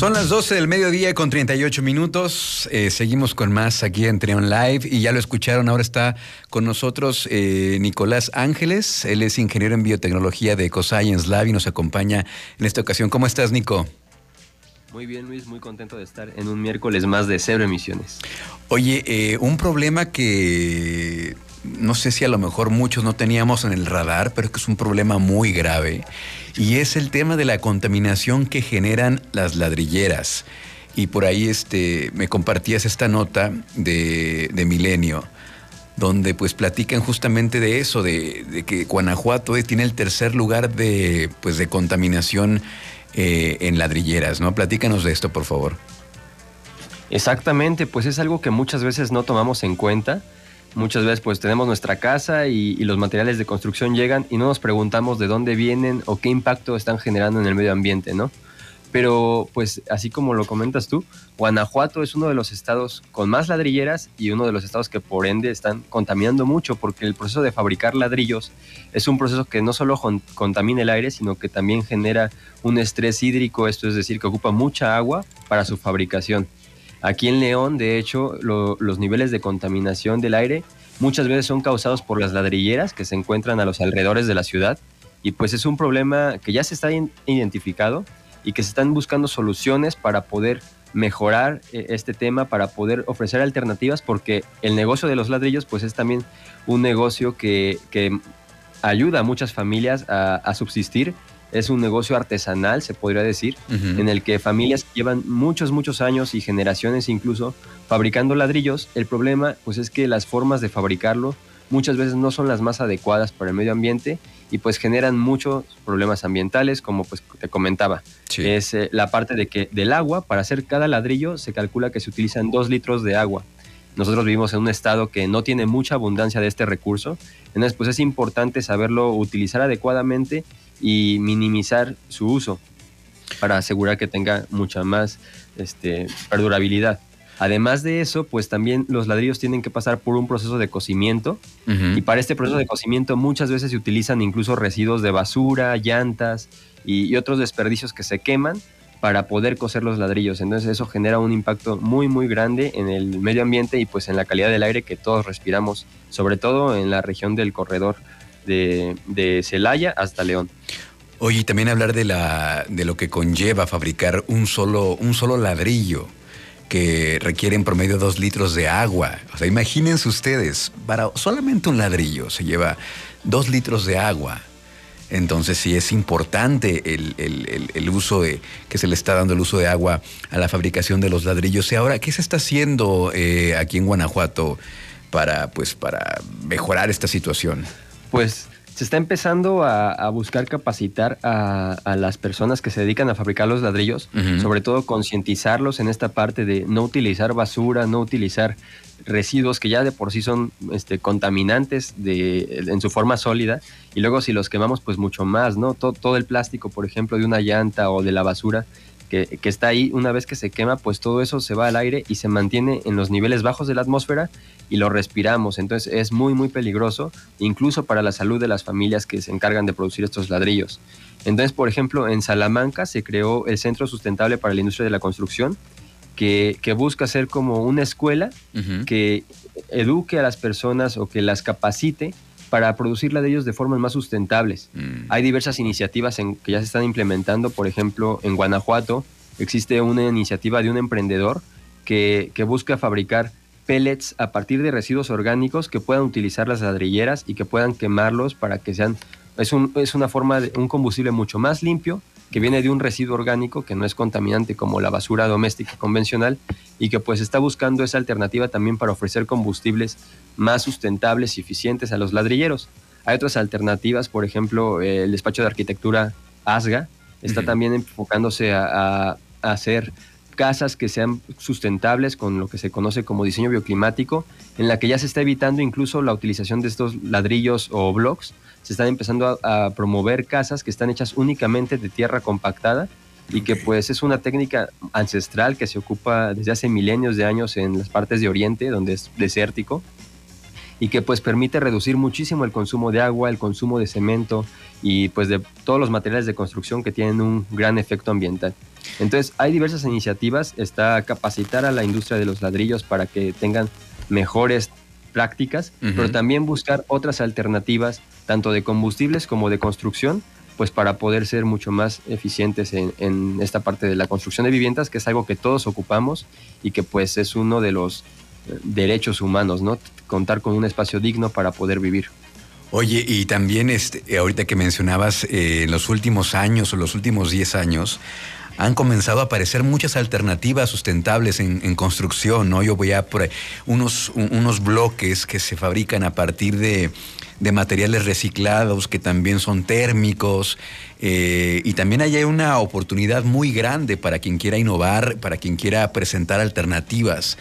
Son las 12 del mediodía con 38 minutos. Eh, seguimos con más aquí en Trion Live y ya lo escucharon. Ahora está con nosotros eh, Nicolás Ángeles. Él es ingeniero en biotecnología de EcoScience Lab y nos acompaña en esta ocasión. ¿Cómo estás, Nico? Muy bien, Luis, muy contento de estar en un miércoles más de cero emisiones. Oye, eh, un problema que no sé si a lo mejor muchos no teníamos en el radar, pero es que es un problema muy grave. Y es el tema de la contaminación que generan las ladrilleras. Y por ahí este, me compartías esta nota de, Milenio, donde pues platican justamente de eso, de, que Guanajuato tiene el tercer lugar de, pues, de contaminación eh, en ladrilleras, ¿no? Platícanos de esto, por favor. Exactamente, pues es algo que muchas veces no tomamos en cuenta Muchas veces pues tenemos nuestra casa y, los materiales de construcción llegan y no nos preguntamos de dónde vienen o qué impacto están generando en el medio ambiente, ¿no? Pero pues así como lo comentas tú, Guanajuato es uno de los estados con más ladrilleras y uno de los estados que por ende están contaminando mucho porque el proceso de fabricar ladrillos es un proceso que no solo contamina el aire, sino que también genera un estrés hídrico, esto es decir, que ocupa mucha agua para su fabricación. Aquí en León, de hecho, los niveles de contaminación del aire muchas veces son causados por las ladrilleras que se encuentran a los alrededores de la ciudad. Y pues es un problema que ya se está identificado y que se están buscando soluciones para poder mejorar eh, este tema, para poder ofrecer alternativas, porque el negocio de los ladrillos pues es también un negocio que, ayuda a muchas familias a subsistir es un negocio artesanal, se podría decir, en el que familias llevan muchos, muchos años y generaciones incluso fabricando ladrillos. El problema, pues, es que las formas de fabricarlo muchas veces no son las más adecuadas para el medio ambiente y pues generan muchos problemas ambientales, como pues te comentaba. Es eh, la parte de que del agua, para hacer cada ladrillo, se calcula que se utilizan dos litros de agua. Nosotros vivimos en un estado que no tiene mucha abundancia de este recurso, entonces pues es importante saberlo utilizar adecuadamente y minimizar su uso para asegurar que tenga mucha más este, perdurabilidad. Además de eso, pues también los ladrillos tienen que pasar por un proceso de cocimiento y para este proceso de cocimiento muchas veces se utilizan incluso residuos de basura, llantas y, otros desperdicios que se queman para poder cocer los ladrillos. Entonces eso genera un impacto muy muy grande en el medio ambiente y pues en la calidad del aire que todos respiramos, sobre todo en la región del corredor de, Celaya hasta León. Oye, y también hablar de, la, de lo que conlleva fabricar un solo, un solo ladrillo que requiere en promedio dos litros de agua. O sea, imagínense ustedes, para solamente un ladrillo se lleva dos litros de agua. Entonces sí es importante el, uso de, que se le está dando el uso de agua a la fabricación de los ladrillos. Y ahora, ¿qué se está haciendo eh, aquí en Guanajuato para, pues, para mejorar esta situación? Pues se está empezando a, buscar capacitar a, las personas que se dedican a fabricar los ladrillos, sobre todo concientizarlos en esta parte de no utilizar basura, no utilizar residuos que ya de por sí son este, contaminantes de, en su forma sólida, y luego si los quemamos, pues mucho más, ¿no? Todo, todo el plástico, por ejemplo, de una llanta o de la basura, que, que, está ahí, una vez que se quema, pues todo eso se va al aire y se mantiene en los niveles bajos de la atmósfera y lo respiramos. Entonces es muy, muy peligroso, incluso para la salud de las familias que se encargan de producir estos ladrillos. Entonces, por ejemplo, en Salamanca se creó el Centro Sustentable para la Industria de la Construcción, que, busca ser como una escuela que eduque a las personas o que las capacite para producir ladrillos de formas más sustentables. Mm. Hay diversas iniciativas en, que ya se están implementando, por ejemplo, en Guanajuato existe una iniciativa de un emprendedor que, que busca fabricar pellets a partir de residuos orgánicos que puedan utilizar las ladrilleras y que puedan quemarlos para que sean... Es, un, es una forma de un combustible mucho más limpio que viene de un residuo orgánico que no es contaminante como la basura doméstica convencional y que pues está buscando esa alternativa también para ofrecer combustibles más sustentables y eficientes a los ladrilleros. Hay otras alternativas, por ejemplo, el despacho de arquitectura ASGA está también enfocándose a, a hacer casas que sean sustentables con lo que se conoce como diseño bioclimático, en la que ya se está evitando incluso la utilización de estos ladrillos o blocks se están empezando a, promover casas que están hechas únicamente de tierra compactada y que pues es una técnica ancestral que se ocupa desde hace milenios de años en las partes de Oriente, donde es desértico, y que pues permite reducir muchísimo el consumo de agua, el consumo de cemento y pues de todos los materiales de construcción que tienen un gran efecto ambiental. Entonces hay diversas iniciativas, está capacitar a la industria de los ladrillos para que tengan mejores prácticas, pero también buscar otras alternativas, tanto de combustibles como de construcción, pues para poder ser mucho más eficientes en, en, esta parte de la construcción de viviendas, que es algo que todos ocupamos y que pues es uno de los eh, derechos humanos, ¿no? Contar con un espacio digno para poder vivir. Oye, y también este, ahorita que mencionabas, eh, en los últimos años o los últimos 10 años, han comenzado a aparecer muchas alternativas sustentables en, construcción, ¿no? Yo voy a por unos, unos bloques que se fabrican a partir de, materiales reciclados que también son térmicos eh, y también hay una oportunidad muy grande para quien quiera innovar, para quien quiera presentar alternativas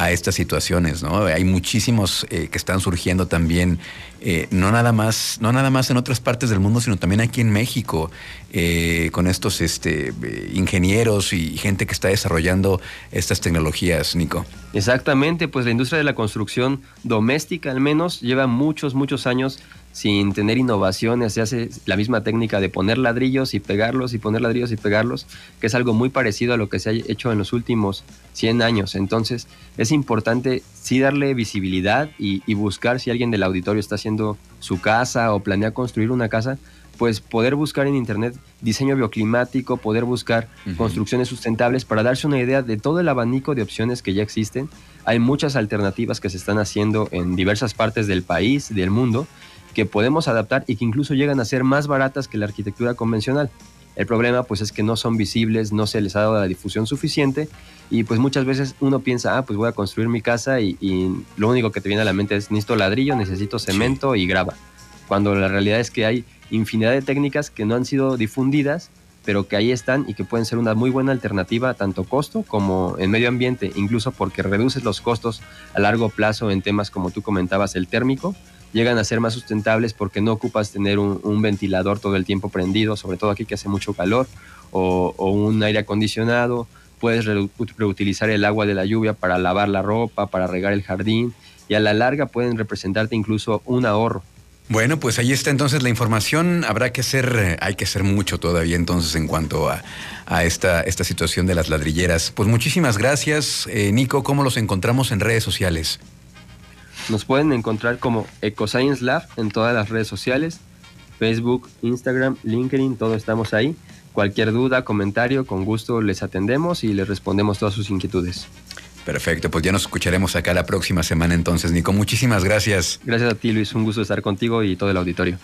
a estas situaciones, ¿no? Hay muchísimos eh, que están surgiendo también, eh, no nada más, no nada más en otras partes del mundo, sino también aquí en México, eh, con estos este, ingenieros y gente que está desarrollando estas tecnologías, Nico. Exactamente, pues la industria de la construcción doméstica al menos lleva muchos, muchos años sin tener innovaciones, se hace la misma técnica de poner ladrillos y pegarlos y poner ladrillos y pegarlos, que es algo muy parecido a lo que se ha hecho en los últimos 100 años. Entonces es importante sí darle visibilidad y, buscar si alguien del auditorio está haciendo su casa o planea construir una casa, pues poder buscar en internet diseño bioclimático, poder buscar construcciones sustentables para darse una idea de todo el abanico de opciones que ya existen. Hay muchas alternativas que se están haciendo en diversas partes del país, del mundo, que podemos adaptar y que incluso llegan a ser más baratas que la arquitectura convencional. El problema pues es que no son visibles, no se les ha dado la difusión suficiente y pues muchas veces uno piensa, ah, pues voy a construir mi casa y, lo único que te viene a la mente es necesito ladrillo, necesito cemento y grava. Cuando la realidad es que hay infinidad de técnicas que no han sido difundidas, pero que ahí están y que pueden ser una muy buena alternativa tanto costo como en medio ambiente, incluso porque reduces los costos a largo plazo en temas como tú comentabas, el térmico, llegan a ser más sustentables porque no ocupas tener un, ventilador todo el tiempo prendido, sobre todo aquí que hace mucho calor, o, un aire acondicionado. Puedes reutilizar el agua de la lluvia para lavar la ropa, para regar el jardín, y a la larga pueden representarte incluso un ahorro. Bueno, pues ahí está entonces la información. Habrá que hacer, hay que hacer mucho todavía entonces en cuanto a, esta, esta situación de las ladrilleras. Pues muchísimas gracias, eh, Nico. ¿Cómo los encontramos en redes sociales? Nos pueden encontrar como EcoScience Lab en todas las redes sociales, Facebook, Instagram, LinkedIn, todo estamos ahí. Cualquier duda, comentario, con gusto les atendemos y les respondemos todas sus inquietudes. Perfecto, pues ya nos escucharemos acá la próxima semana entonces, Nico. Muchísimas gracias. Gracias a ti, Luis. Un gusto estar contigo y todo el auditorio.